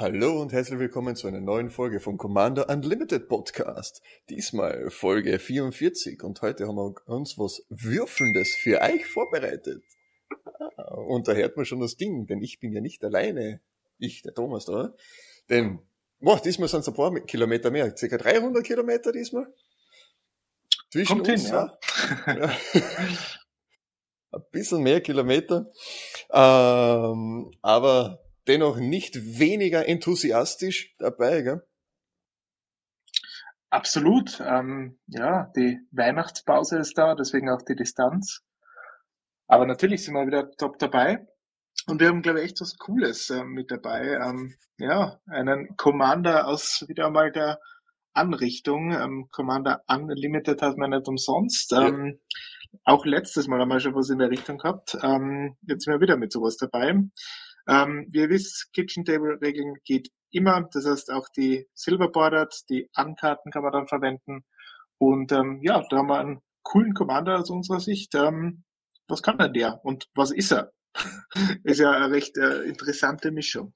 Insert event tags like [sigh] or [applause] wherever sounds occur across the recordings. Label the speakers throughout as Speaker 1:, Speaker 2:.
Speaker 1: Hallo und herzlich willkommen zu einer neuen Folge vom Commander Unlimited Podcast. Diesmal Folge 44 und heute haben wir uns was Würfelndes für euch vorbereitet. Ah, und da hört man schon das Ding, denn ich bin ja nicht alleine. Ich, der Thomas da. Denn, boah, diesmal sind es ein paar Kilometer mehr, circa 300 Kilometer diesmal.
Speaker 2: Zwischen Kommt uns, hin, ja. ja. [laughs]
Speaker 1: ein bisschen mehr Kilometer. Ähm, aber dennoch nicht weniger enthusiastisch dabei, gell?
Speaker 2: Absolut. Ähm, ja, die Weihnachtspause ist da, deswegen auch die Distanz. Aber natürlich sind wir wieder top dabei. Und wir haben, glaube ich, echt was Cooles äh, mit dabei. Ähm, ja, einen Commander aus wieder einmal der Anrichtung. Ähm, Commander Unlimited hat man nicht umsonst. Ähm, ja. Auch letztes Mal haben wir schon was in der Richtung gehabt. Ähm, jetzt sind wir wieder mit sowas dabei. Ähm, wie ihr wisst, Kitchen Table Regeln geht immer. Das heißt, auch die Silver Bordered, die Ankarten kann man dann verwenden. Und ähm, ja, da haben wir einen coolen Commander aus unserer Sicht. Was kann denn der und was ist er? [laughs] ist ja eine recht äh, interessante Mischung.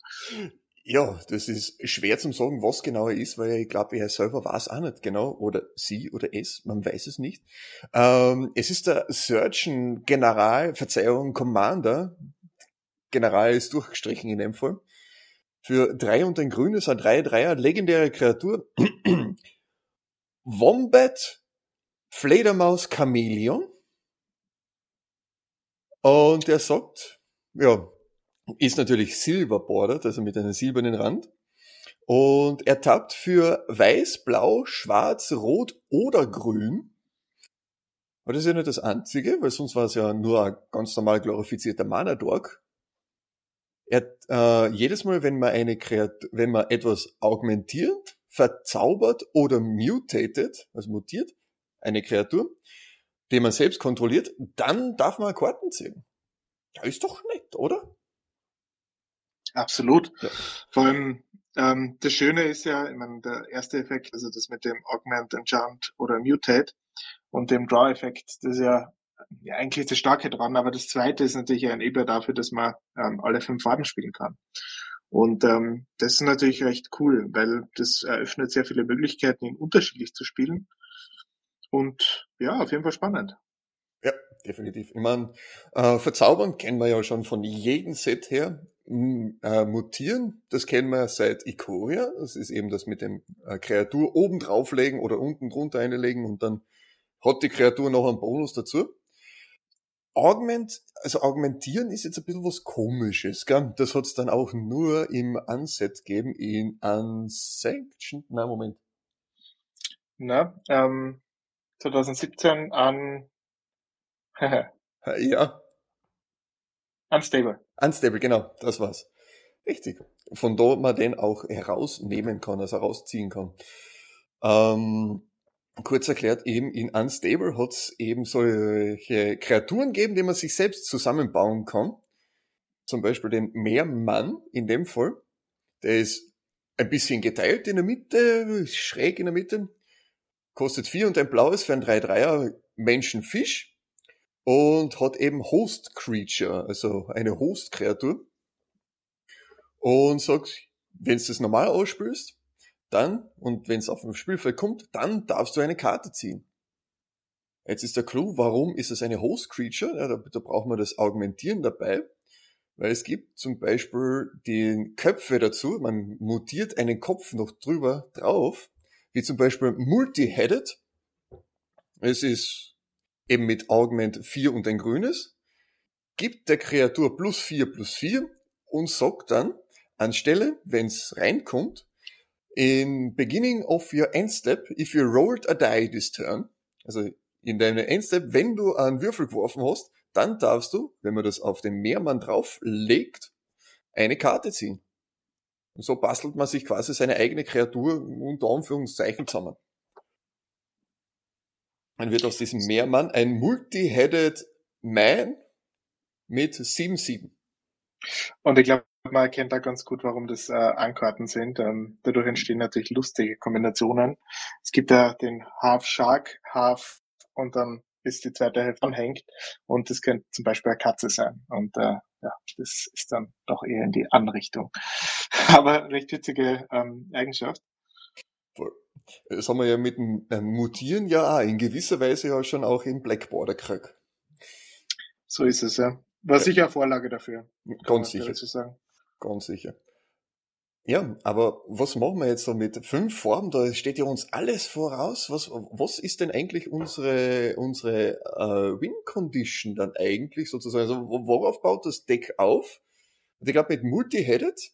Speaker 1: Ja, das ist schwer zum sagen, was genau er ist, weil ich glaube, er selber weiß auch nicht genau, oder sie oder es, man weiß es nicht. Ähm, es ist der Surgeon General, Verzeihung, Commander, General ist durchgestrichen in dem Fall. Für drei und ein Grün ist ein 3-3er, legendäre Kreatur. [clears throat] Wombat, Fledermaus, Chameleon. Und er sagt, ja, ist natürlich silber bordered, also mit einem silbernen Rand. Und er tappt für weiß, blau, schwarz, rot oder grün. Aber das ist ja nicht das einzige, weil sonst war es ja nur ein ganz normal glorifizierter Mana-Dork. Er, äh, jedes Mal, wenn man eine Kreatur, wenn man etwas augmentiert, verzaubert oder mutated, also mutiert, eine Kreatur, die man selbst kontrolliert, dann darf man Karten ziehen. Ja, ist doch nett, oder?
Speaker 2: Absolut. Ja. Vor allem, ähm, das Schöne ist ja, ich meine, der erste Effekt, also das mit dem Augment, Enchant oder Mutate und dem Draw-Effekt, das ist ja ja, eigentlich das Starke dran, aber das Zweite ist natürlich ein Eber dafür, dass man ähm, alle fünf Farben spielen kann. Und ähm, das ist natürlich recht cool, weil das eröffnet sehr viele Möglichkeiten, ihn unterschiedlich zu spielen. Und ja, auf jeden Fall spannend.
Speaker 1: Ja, definitiv. Ich meine, äh, Verzaubern kennen wir ja schon von jedem Set her. M äh, mutieren, das kennen wir seit Ikoria. Das ist eben das mit dem äh, Kreatur oben drauflegen oder unten drunter einlegen und dann hat die Kreatur noch einen Bonus dazu. Augment, also augmentieren ist jetzt ein bisschen was komisches, gell? Das hat's dann auch nur im Unset gegeben, in Unsanctioned, na Moment.
Speaker 2: Na, ähm, 2017 an, [laughs]
Speaker 1: ja.
Speaker 2: Unstable.
Speaker 1: Unstable, genau, das war's. Richtig. Von da man den auch herausnehmen kann, also herausziehen kann. Ähm, kurz erklärt, eben in Unstable hat es eben solche Kreaturen gegeben, die man sich selbst zusammenbauen kann. Zum Beispiel den Meermann in dem Fall. Der ist ein bisschen geteilt in der Mitte, schräg in der Mitte. Kostet vier und ein blaues für ein 3-3er Menschenfisch. Und hat eben Host Creature, also eine Host-Kreatur. Und sagt, wenn du das normal ausspielst, dann, und wenn es auf dem Spielfeld kommt, dann darfst du eine Karte ziehen. Jetzt ist der Clou, warum ist es eine Host Creature? Ja, da, da braucht man das Augmentieren dabei, weil es gibt zum Beispiel die Köpfe dazu, man mutiert einen Kopf noch drüber drauf, wie zum Beispiel Multi-Headed. Es ist eben mit Augment 4 und ein grünes, gibt der Kreatur plus 4 plus 4 und sagt dann, anstelle, wenn es reinkommt, in beginning of your end step, if you rolled a die this turn, also in deinem Endstep, wenn du einen Würfel geworfen hast, dann darfst du, wenn man das auf den Mehrmann drauflegt, eine Karte ziehen. Und so bastelt man sich quasi seine eigene Kreatur unter Anführungszeichen zusammen. Dann wird aus diesem Mehrmann ein Multi-Headed Man mit 7-7.
Speaker 2: Und ich glaube, man erkennt da ganz gut, warum das äh, Ankarten sind. Ähm, dadurch entstehen natürlich lustige Kombinationen. Es gibt ja den Half Shark, Half und dann bis die zweite Hälfte anhängt. Und das könnte zum Beispiel eine Katze sein. Und äh, ja, das ist dann doch eher in die Anrichtung. [laughs] Aber recht witzige ähm, Eigenschaft.
Speaker 1: Das haben wir ja mit dem ähm, Mutieren ja auch in gewisser Weise ja schon auch im Blackboarder gekriegt.
Speaker 2: So ist es, ja. War sicher Vorlage dafür.
Speaker 1: Ganz sicher. So Ganz sicher. Ja, aber was machen wir jetzt so mit fünf Formen? Da steht ja uns alles voraus. Was, was ist denn eigentlich unsere, unsere äh, Win-Condition dann eigentlich sozusagen? Also worauf baut das Deck auf? Und ich glaube, mit Multi-Headed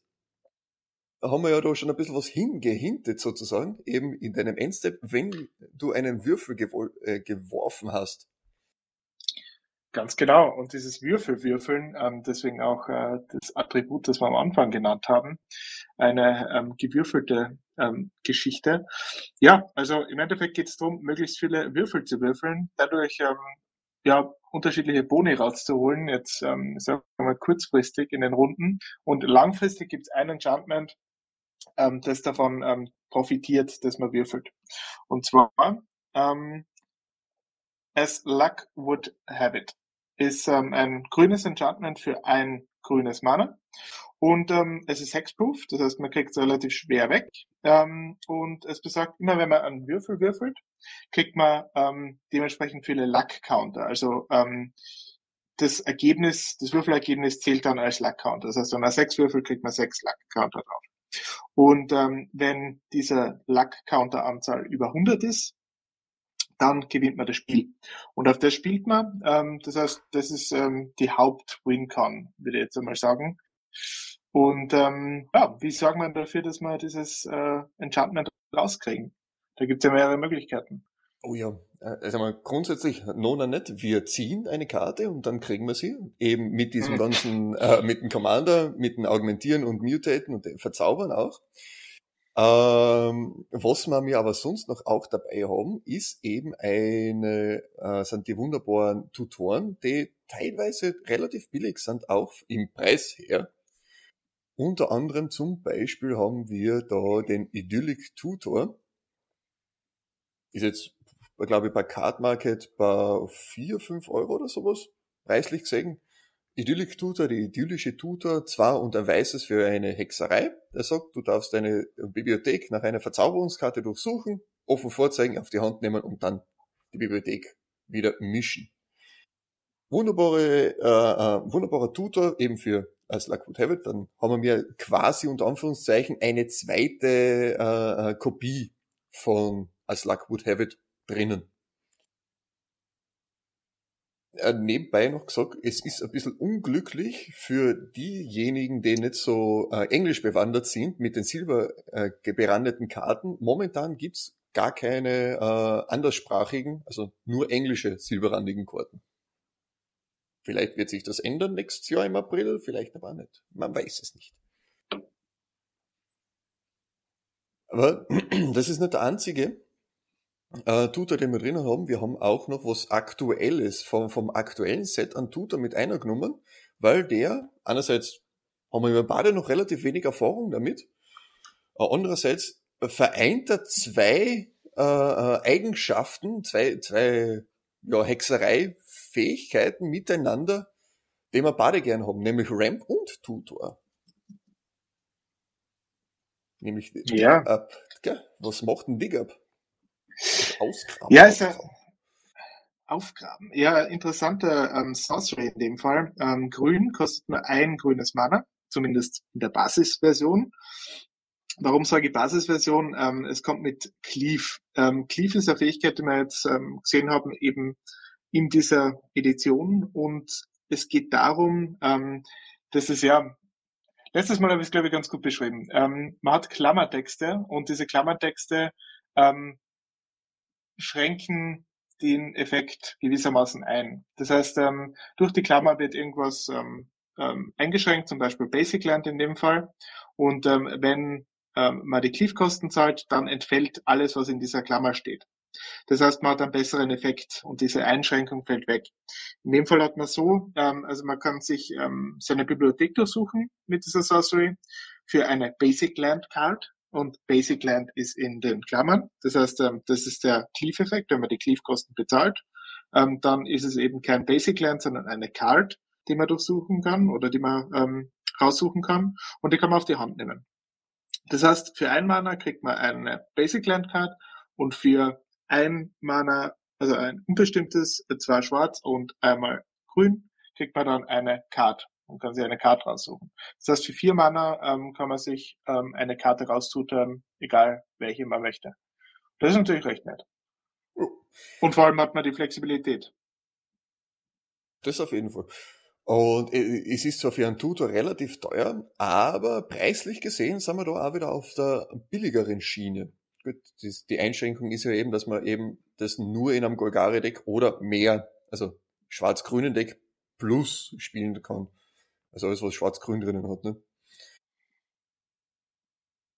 Speaker 1: haben wir ja da schon ein bisschen was hingehintet sozusagen, eben in deinem Endstep, wenn du einen Würfel gewor äh, geworfen hast.
Speaker 2: Ganz genau. Und dieses Würfelwürfeln, ähm, deswegen auch äh, das Attribut, das wir am Anfang genannt haben, eine ähm, gewürfelte ähm, Geschichte. Ja, also im Endeffekt geht es darum, möglichst viele Würfel zu würfeln, dadurch ähm, ja unterschiedliche Boni rauszuholen. Jetzt ähm, sagen wir mal kurzfristig in den Runden und langfristig gibt es ein Enchantment, ähm, das davon ähm, profitiert, dass man würfelt. Und zwar ähm, As Luck Would Have It ist ähm, ein grünes Enchantment für ein grünes Mana. Und ähm, es ist hexproof, das heißt, man kriegt es relativ schwer weg. Ähm, und es besagt, immer wenn man einen Würfel würfelt, kriegt man ähm, dementsprechend viele Luck-Counter. Also ähm, das Ergebnis, das Würfelergebnis zählt dann als Luck-Counter. Das heißt, wenn man sechs Würfel, kriegt man sechs Luck-Counter drauf. Und ähm, wenn diese Luck-Counter-Anzahl über 100 ist, dann gewinnt man das Spiel. Und auf das spielt man. Ähm, das heißt, das ist ähm, die Haupt-Win-Con, würde ich jetzt einmal sagen. Und ähm, ja, wie sagen wir dafür, dass wir dieses äh, Enchantment rauskriegen? Da gibt es ja mehrere Möglichkeiten.
Speaker 1: Oh ja, also mal grundsätzlich Nona nicht. Wir ziehen eine Karte und dann kriegen wir sie eben mit diesem mhm. ganzen, äh, mit dem Commander, mit dem Augmentieren und Mutaten und dem Verzaubern auch. Ähm, was wir mir aber sonst noch auch dabei haben, ist eben eine, äh, sind die wunderbaren Tutoren, die teilweise relativ billig sind, auch im Preis her. Unter anderem zum Beispiel haben wir da den Idyllic Tutor. Ist jetzt, glaube ich, bei Card Market bei 4, 5 Euro oder sowas, preislich gesehen. Idyllic Tutor, die idyllische Tutor, zwar und ein weißes für eine Hexerei. Der sagt, du darfst deine Bibliothek nach einer Verzauberungskarte durchsuchen, offen vorzeigen, auf die Hand nehmen und dann die Bibliothek wieder mischen. Wunderbare, äh, äh, wunderbarer Tutor eben für als Luck would have it, dann haben wir quasi unter Anführungszeichen eine zweite äh, äh Kopie von als Luck would have it drinnen nebenbei noch gesagt, es ist ein bisschen unglücklich für diejenigen, die nicht so äh, englisch bewandert sind mit den silber äh, berandeten Karten. Momentan gibt's gar keine äh, anderssprachigen, also nur englische silberrandigen Karten. Vielleicht wird sich das ändern nächstes Jahr im April, vielleicht aber nicht. Man weiß es nicht. Aber [clears throat] das ist nicht der einzige äh, Tutor, den wir drinnen haben. Wir haben auch noch was Aktuelles vom, vom aktuellen Set an Tutor mit einer genommen, weil der, einerseits haben wir beide noch relativ wenig Erfahrung damit, äh, andererseits vereint er zwei äh, äh, Eigenschaften, zwei, zwei ja, Hexerei-Fähigkeiten miteinander, die wir beide gern haben, nämlich Ramp und Tutor. Nämlich
Speaker 2: ja.
Speaker 1: Up. Was macht ein Dig Up?
Speaker 2: Ausgraben. Ja, ist ja aufgraben. Ja, interessanter ähm, Sorcery in dem Fall. Ähm, grün kostet nur ein grünes Mana, zumindest in der Basisversion. Warum sage ich Basisversion? Ähm, es kommt mit Cleave. Ähm, Cleave ist eine Fähigkeit, die wir jetzt ähm, gesehen haben, eben in dieser Edition. Und es geht darum, ähm, dass es ja, letztes Mal habe ich es, glaube ich, ganz gut beschrieben. Ähm, man hat Klammertexte und diese Klammertexte ähm, schränken den Effekt gewissermaßen ein. Das heißt, ähm, durch die Klammer wird irgendwas ähm, ähm, eingeschränkt, zum Beispiel Basic Land in dem Fall. Und ähm, wenn ähm, man die Cleave-Kosten zahlt, dann entfällt alles, was in dieser Klammer steht. Das heißt, man hat einen besseren Effekt und diese Einschränkung fällt weg. In dem Fall hat man so, ähm, also man kann sich seine Bibliothek durchsuchen mit dieser Sorcery für eine Basic Land Card und Basic Land ist in den Klammern. Das heißt, ähm, das ist der Cleave-Effekt, wenn man die Cleave-Kosten bezahlt. Ähm, dann ist es eben kein Basic Land, sondern eine Card, die man durchsuchen kann oder die man ähm, raussuchen kann und die kann man auf die Hand nehmen. Das heißt, für ein Mana kriegt man eine Basic Land Card und für ein Mana, also ein unbestimmtes, zwar schwarz und einmal grün, kriegt man dann eine Card und kann sich eine Karte raussuchen. Das heißt, für vier Mana ähm, kann man sich ähm, eine Karte rauszutun, egal welche man möchte. Das ist natürlich recht nett. Und vor allem hat man die Flexibilität.
Speaker 1: Das auf jeden Fall. Und äh, es ist zwar für einen Tutor relativ teuer, aber preislich gesehen sind wir da auch wieder auf der billigeren Schiene. Gut, die Einschränkung ist ja eben, dass man eben das nur in einem Golgari-Deck oder mehr, also schwarz-grünen Deck plus spielen kann. Also alles, was schwarz-grün drinnen hat, ne?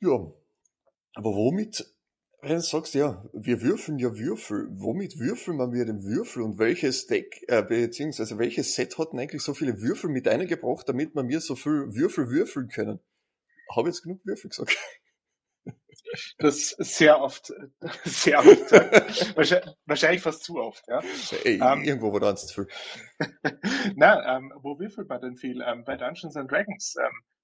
Speaker 1: Ja. Aber womit, wenn du sagst, ja, wir würfeln ja Würfel, womit würfeln wir den Würfel und welches Deck, äh, beziehungsweise welches Set hat denn eigentlich so viele Würfel mit eingebracht, damit wir mir so viel Würfel würfeln können? Habe jetzt genug Würfel gesagt? [laughs]
Speaker 2: Das sehr oft, [laughs] sehr oft. wahrscheinlich, wahrscheinlich, fast zu oft, ja.
Speaker 1: Ey, ähm, irgendwo war da zu viel.
Speaker 2: Na, ähm, wo würfelt man denn viel? Ähm, bei Dungeons and Dragons.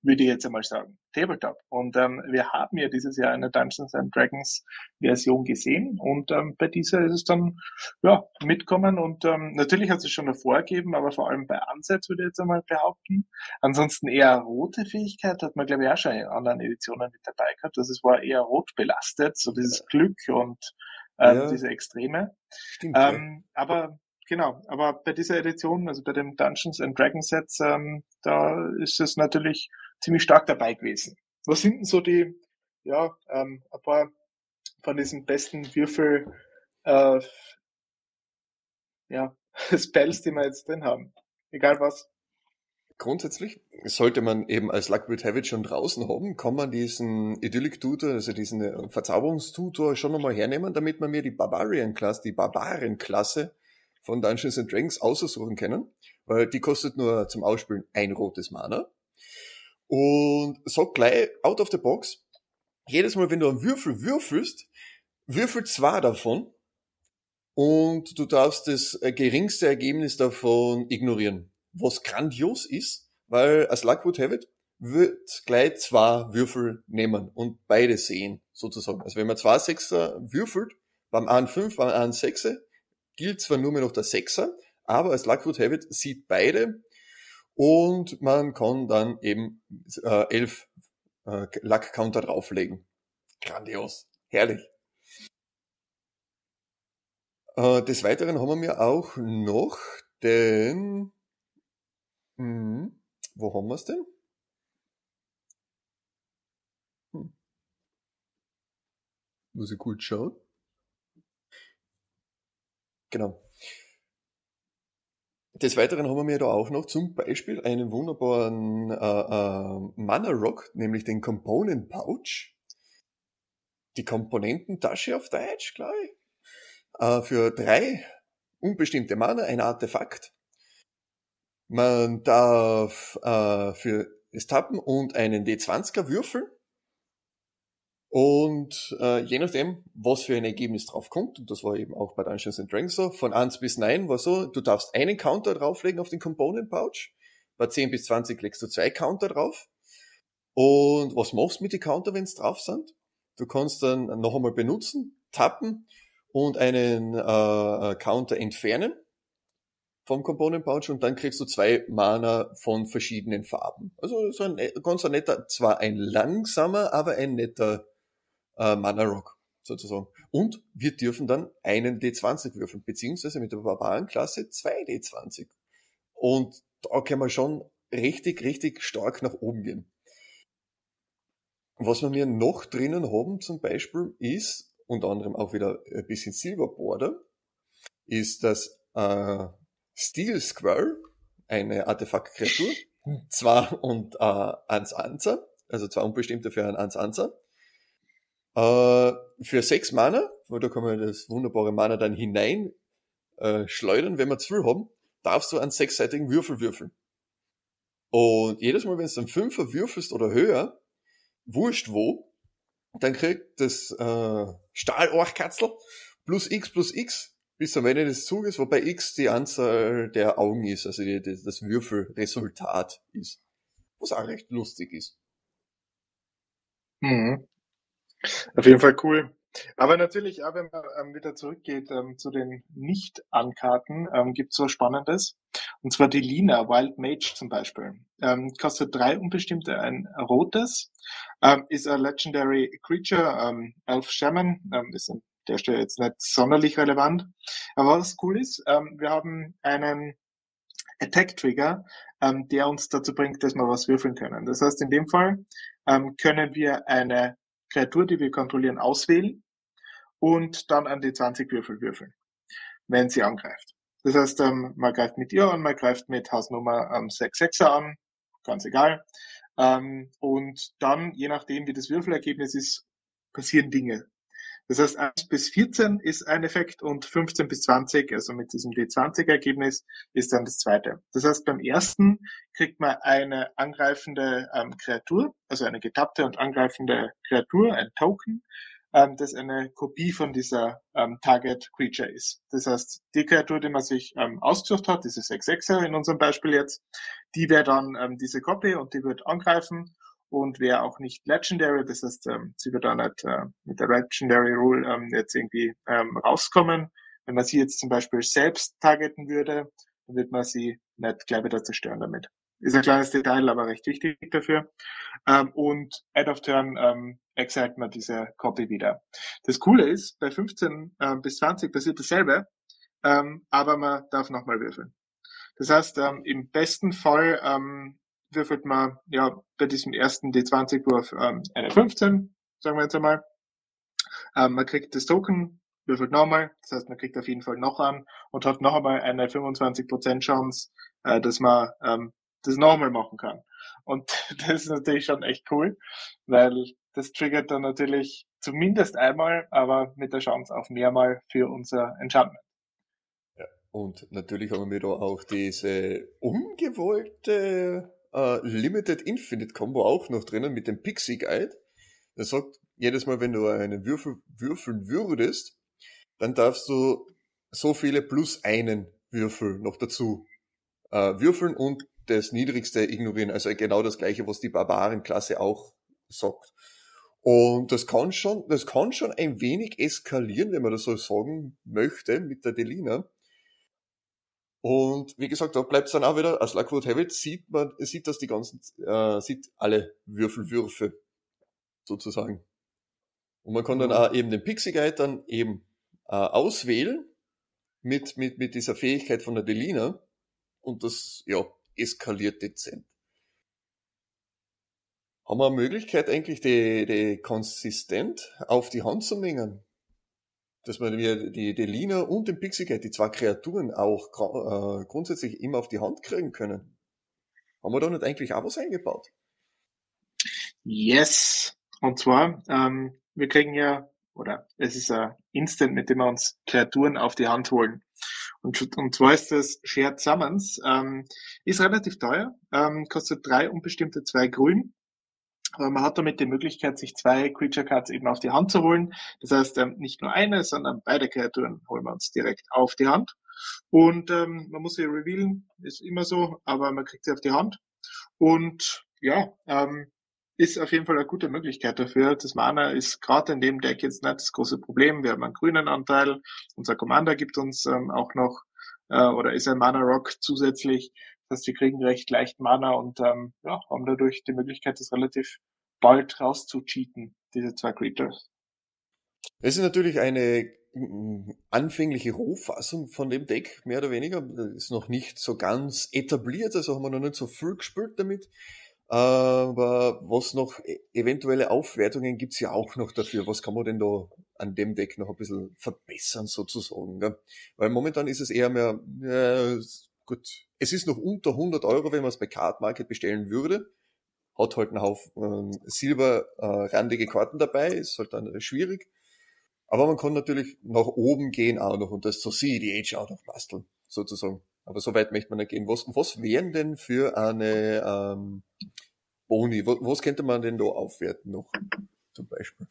Speaker 2: Würde ich jetzt einmal sagen, Tabletop. Und ähm, wir haben ja dieses Jahr eine Dungeons and Dragons Version gesehen und ähm, bei dieser ist es dann ja mitkommen und ähm, natürlich hat es schon davor gegeben, aber vor allem bei Ansatz würde ich jetzt einmal behaupten. Ansonsten eher rote Fähigkeit hat man glaube ich auch schon in anderen Editionen mit dabei gehabt. Das ist, war eher rot belastet, so dieses Glück und ähm, ja. diese Extreme. Stimmt, ähm, ja. Aber genau, aber bei dieser Edition, also bei dem Dungeons and Dragons Sets, ähm, da ist es natürlich ziemlich stark dabei gewesen. Was sind denn so die, ja, ähm, ein paar von diesen besten Würfel, äh, ja, [laughs] Spells, die wir jetzt drin haben? Egal was.
Speaker 1: Grundsätzlich sollte man eben als Luckwood Habit schon draußen haben, kann man diesen Idyllic Tutor, also diesen äh, Verzauberungstutor schon nochmal hernehmen, damit man mir die Barbarian Class, die Barbaren-Klasse von Dungeons and Dragons aussuchen können, weil die kostet nur zum Ausspielen ein rotes Mana und sag gleich out of the box, jedes Mal, wenn du einen Würfel würfelst, würfel zwei davon und du darfst das äh, geringste Ergebnis davon ignorieren. Was grandios ist, weil als Luck would have it, wird gleich zwei Würfel nehmen und beide sehen, sozusagen. Also wenn man zwei Sechser würfelt, beim einen fünf, beim einen Sechser, gilt zwar nur mehr noch der Sechser, aber als Luck would have it sieht beide und man kann dann eben äh, elf äh, Lack-Counter drauflegen. Grandios. Herrlich. Äh, des Weiteren haben wir auch noch den... Hm, wo haben wir es denn? Hm. Muss ich kurz schauen. Genau. Des Weiteren haben wir da auch noch zum Beispiel einen wunderbaren äh, äh, Mana Rock, nämlich den Component Pouch. Die Komponententasche auf Deutsch, glaube ich. Äh, für drei unbestimmte Mana, ein Artefakt. Man darf äh, für das Tappen und einen D20er würfeln und äh, je nachdem, was für ein Ergebnis drauf kommt, und das war eben auch bei Dungeons and Dragons so, von 1 bis 9 war so, du darfst einen Counter drauflegen auf den Component Pouch, bei 10 bis 20 legst du zwei Counter drauf. Und was machst du mit den Counter, wenn es drauf sind? Du kannst dann noch einmal benutzen, tappen und einen äh, Counter entfernen vom Component Pouch und dann kriegst du zwei Mana von verschiedenen Farben. Also so ein ganz ein netter, zwar ein langsamer, aber ein netter äh, Mana Rock sozusagen. Und wir dürfen dann einen D20 würfeln, beziehungsweise mit der Barbarenklasse zwei D20. Und da können wir schon richtig, richtig stark nach oben gehen. Was wir mir noch drinnen haben zum Beispiel ist, unter anderem auch wieder ein bisschen Silver Border, ist das äh, Steel Squirrel, eine Artefaktkreatur, zwar und äh, eins Anzer, also zwei unbestimmte für ein eins Anzer. Äh, für sechs Mana weil da kann man das wunderbare Mana dann hinein äh, schleudern. Wenn wir zu viel haben, darfst du einen sechsseitigen Würfel würfeln. Und jedes Mal, wenn du einen Fünfer würfelst oder höher, wurscht wo, dann kriegt das äh, Stahlorchkatzel plus x plus x bis am Ende des Zuges, wobei x die Anzahl der Augen ist, also die, die, das Würfelresultat ist. Was auch recht lustig ist.
Speaker 2: Mhm. Auf jeden Fall cool. Aber natürlich, auch wenn man ähm, wieder zurückgeht ähm, zu den Nicht-Ankarten, ähm, gibt es was Spannendes. Und zwar die Lina Wild Mage zum Beispiel. Ähm, kostet drei unbestimmte, ein rotes. Ähm, ist ein Legendary Creature, ähm, Elf Shaman. Ähm, ist an der Stelle jetzt nicht sonderlich relevant. Aber was cool ist, wir haben einen Attack-Trigger, der uns dazu bringt, dass wir was würfeln können. Das heißt, in dem Fall können wir eine Kreatur, die wir kontrollieren, auswählen und dann an die 20 Würfel würfeln, wenn sie angreift. Das heißt, ähm, man greift mit ihr an, man greift mit Hausnummer ähm, 6-6er an, ganz egal. Ähm, und dann, je nachdem, wie das Würfelergebnis ist, passieren Dinge. Das heißt, 1 bis 14 ist ein Effekt und 15 bis 20, also mit diesem D20-Ergebnis, ist dann das zweite. Das heißt, beim ersten kriegt man eine angreifende ähm, Kreatur, also eine getappte und angreifende Kreatur, ein Token, ähm, das eine Kopie von dieser ähm, Target Creature ist. Das heißt, die Kreatur, die man sich ähm, ausgesucht hat, diese 6-6er in unserem Beispiel jetzt, die wäre dann ähm, diese Kopie und die wird angreifen und wäre auch nicht Legendary, das heißt, ähm, sie wird auch nicht äh, mit der Legendary Rule ähm, jetzt irgendwie ähm, rauskommen. Wenn man sie jetzt zum Beispiel selbst targeten würde, dann wird man sie nicht gleich wieder zerstören damit. Ist ein kleines Detail, aber recht wichtig dafür. Ähm, und Add of Turn ähm, exilt man diese Copy wieder. Das Coole ist, bei 15 ähm, bis 20 passiert dasselbe, ähm, aber man darf nochmal würfeln. Das heißt, ähm, im besten Fall ähm, würfelt man ja bei diesem ersten D20-Wurf ähm, eine 15, sagen wir jetzt einmal. Ähm, man kriegt das Token, würfelt nochmal, das heißt, man kriegt auf jeden Fall noch an und hat noch einmal eine 25% Chance, äh, dass man ähm, das nochmal machen kann. Und [laughs] das ist natürlich schon echt cool, weil das triggert dann natürlich zumindest einmal, aber mit der Chance auf mehrmal für unser Enchantment.
Speaker 1: Und natürlich haben wir da auch diese ungewollte äh, Limited Infinite Combo auch noch drinnen mit dem Pixie Guide. Das sagt, jedes Mal, wenn du einen Würfel würfeln würdest, dann darfst du so viele plus einen Würfel noch dazu äh, würfeln und das Niedrigste ignorieren. Also genau das gleiche, was die Barbarenklasse auch sagt. Und das kann schon, das kann schon ein wenig eskalieren, wenn man das so sagen möchte, mit der Delina. Und wie gesagt, da bleibt es dann auch wieder, als Lockwood Heavy sieht man, sieht das die ganzen, äh, sieht alle Würfelwürfe sozusagen. Und man kann dann mhm. auch eben den Pixie Guide dann eben äh, auswählen mit, mit, mit dieser Fähigkeit von der Delina. Und das, ja, eskaliert dezent. Haben wir eine Möglichkeit eigentlich, die, die konsistent auf die Hand zu nehmen? Dass man die, die, die Lina und den Pixie Cat, die zwei Kreaturen auch äh, grundsätzlich immer auf die Hand kriegen können. Haben wir da nicht eigentlich auch was eingebaut?
Speaker 2: Yes. Und zwar, ähm, wir kriegen ja, oder es ist ein Instant, mit dem wir uns Kreaturen auf die Hand holen. Und, und zwar ist das Shared Summons, ähm, ist relativ teuer, ähm, kostet drei unbestimmte, zwei grün man hat damit die Möglichkeit, sich zwei Creature Cards eben auf die Hand zu holen. Das heißt, ähm, nicht nur eine, sondern beide Kreaturen holen wir uns direkt auf die Hand. Und ähm, man muss sie revealen, ist immer so, aber man kriegt sie auf die Hand. Und ja, ähm, ist auf jeden Fall eine gute Möglichkeit dafür. Das Mana ist gerade in dem Deck jetzt nicht das große Problem. Wir haben einen grünen Anteil. Unser Commander gibt uns ähm, auch noch äh, oder ist ein Mana Rock zusätzlich. Das heißt, wir kriegen recht leicht Mana und ähm, ja, haben dadurch die Möglichkeit, das relativ bald rauszucheaten, diese zwei Creatures.
Speaker 1: Es ist natürlich eine mm, anfängliche Rohfassung von dem Deck, mehr oder weniger. Ist noch nicht so ganz etabliert, also haben wir noch nicht so viel gespielt damit. Aber was noch, e-, eventuelle Aufwertungen gibt's ja auch noch dafür. Was kann man denn da an dem Deck noch ein bisschen verbessern sozusagen? Gell? Weil momentan ist es eher mehr, ja, gut, es ist noch unter 100 Euro, wenn man es bei Card Market bestellen würde. Hat halt einen Haufen äh, silberrandige äh, Karten dabei, ist halt dann schwierig. Aber man kann natürlich nach oben gehen auch noch und das zur CEDH auch noch basteln, sozusagen. Aber so weit möchte man nicht gehen. Was, was wären denn für eine ähm, Boni? Was, was könnte man denn da aufwerten noch, zum Beispiel?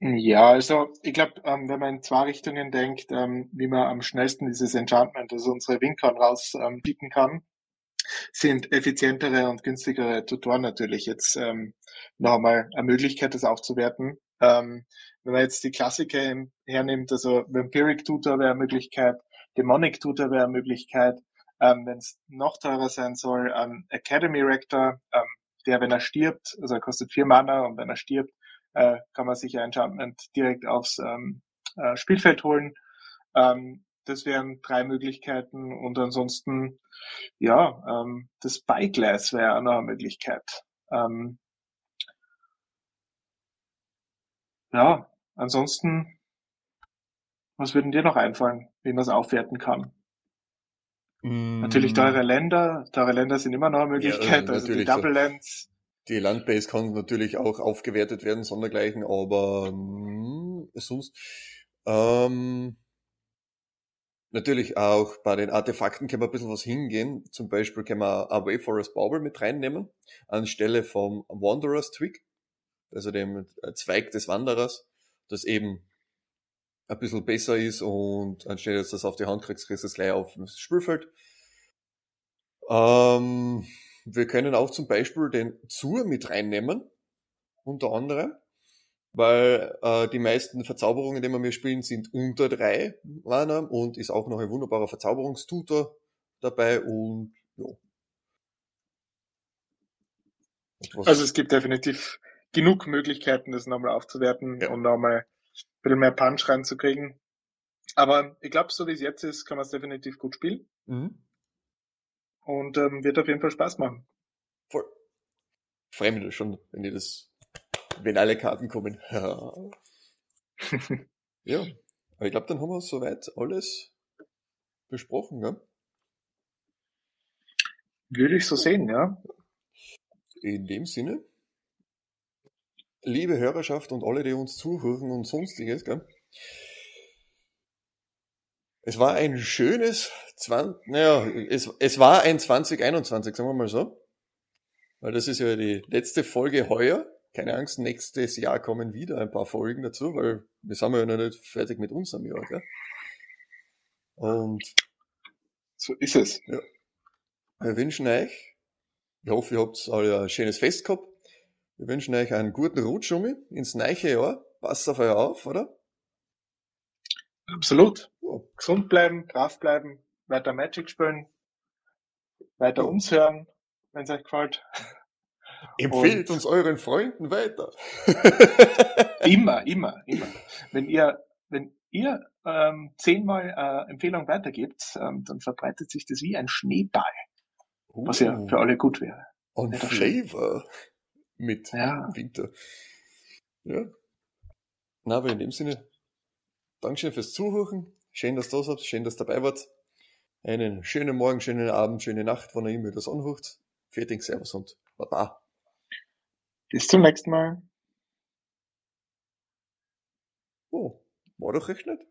Speaker 2: Ja, also ich glaube, ähm, wenn man in zwei Richtungen denkt, ähm, wie man am schnellsten dieses Enchantment, also unsere Winkern rausbieten ähm, kann, sind effizientere und günstigere Tutoren natürlich jetzt ähm, noch einmal eine Möglichkeit, das aufzuwerten. Ähm, wenn man jetzt die Klassiker hernimmt, also Vampiric Tutor wäre eine Möglichkeit, Demonic Tutor wäre eine Möglichkeit, ähm, wenn es noch teurer sein soll, ähm, Academy Rector, ähm, der, wenn er stirbt, also er kostet vier Mana und wenn er stirbt, äh, kann man sich ein Enchantment direkt aufs ähm, äh, Spielfeld holen. Ähm, das wären drei Möglichkeiten und ansonsten, ja, ähm, das Spyglass wäre auch noch eine Möglichkeit. Ähm, ja, ansonsten, was würden dir noch einfallen, wie man es aufwerten kann? Mm. Natürlich teure Länder, teure Länder sind immer noch eine Möglichkeit, ja, also die Double Lands.
Speaker 1: Die Landbase kann natürlich auch aufgewertet werden, sondergleichen, aber mh, sonst ähm, natürlich auch bei den Artefakten können wir ein bisschen was hingehen. Zum Beispiel können wir Away Forest Bauble mit reinnehmen, anstelle vom Wanderers Twig, also dem Zweig des Wanderers, das eben ein bisschen besser ist und anstelle dass du das auf die Hand kriegst, kriegst du es gleich auf das Spielfeld. Ähm, wir können auch zum Beispiel den Zur mit reinnehmen, unter anderem, weil äh, die meisten Verzauberungen, die wir mir spielen, sind unter drei Mana und ist auch noch ein wunderbarer Verzauberungstutor dabei und ja.
Speaker 2: Also es gibt definitiv genug Möglichkeiten, das nochmal aufzuwerten ja. und nochmal ein bisschen mehr Punch reinzukriegen. Aber ich glaube, so wie es jetzt ist, kann man es definitiv gut spielen. Mhm. Und ähm, wird auf jeden Fall Spaß machen.
Speaker 1: Voll. Freue mich schon, wenn ihr das, wenn alle Karten kommen. [laughs] ja, aber ich glaube, dann haben wir soweit alles besprochen, ja?
Speaker 2: Würde ich so sehen, ja.
Speaker 1: In dem Sinne, liebe Hörerschaft und alle, die uns zuhören und sonstiges, gell? Es war ein schönes 20, naja, es, es war ein 2021, sagen wir mal so. Weil das ist ja die letzte Folge heuer. Keine Angst, nächstes Jahr kommen wieder ein paar Folgen dazu, weil wir sind ja noch nicht fertig mit unserem Jahr, gell? Und
Speaker 2: so ist es.
Speaker 1: Ja. Wir wünschen euch, ich hoffe, ihr habt alle ein schönes Fest gehabt. Wir wünschen euch einen guten Rutsch um ins neue Jahr. Passt auf euch auf, oder?
Speaker 2: Absolut. Oh. Gesund bleiben, brav bleiben, weiter Magic spielen, weiter oh. uns hören, wenn es euch gefällt. [laughs]
Speaker 1: Empfehlt Und uns euren Freunden weiter. [laughs]
Speaker 2: immer, [laughs] immer, immer. Wenn ihr, wenn ihr ähm, zehnmal äh, Empfehlung weitergibt, ähm, dann verbreitet sich das wie ein Schneeball, uh. was ja für alle gut wäre.
Speaker 1: Und Flavor mit ja. Winter. Ja. Na, aber in dem Sinne, Dankeschön fürs Zuhören. Schön, dass du da seid. Schön, dass ihr dabei wart. Einen schönen Morgen, schönen Abend, schöne Nacht, wann ihr immer das anhört. Fertig, Servus und Baba.
Speaker 2: Bis zum nächsten Mal.
Speaker 1: Oh, war doch recht nicht.